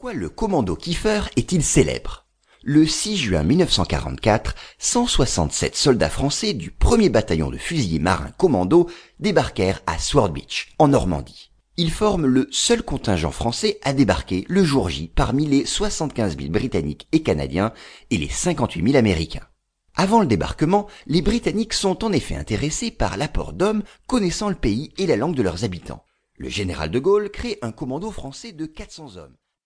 Pourquoi le commando Kiefer est-il célèbre? Le 6 juin 1944, 167 soldats français du 1er bataillon de fusiliers marins commando débarquèrent à Sword Beach, en Normandie. Ils forment le seul contingent français à débarquer le jour J parmi les 75 000 Britanniques et Canadiens et les 58 000 Américains. Avant le débarquement, les Britanniques sont en effet intéressés par l'apport d'hommes connaissant le pays et la langue de leurs habitants. Le général de Gaulle crée un commando français de 400 hommes.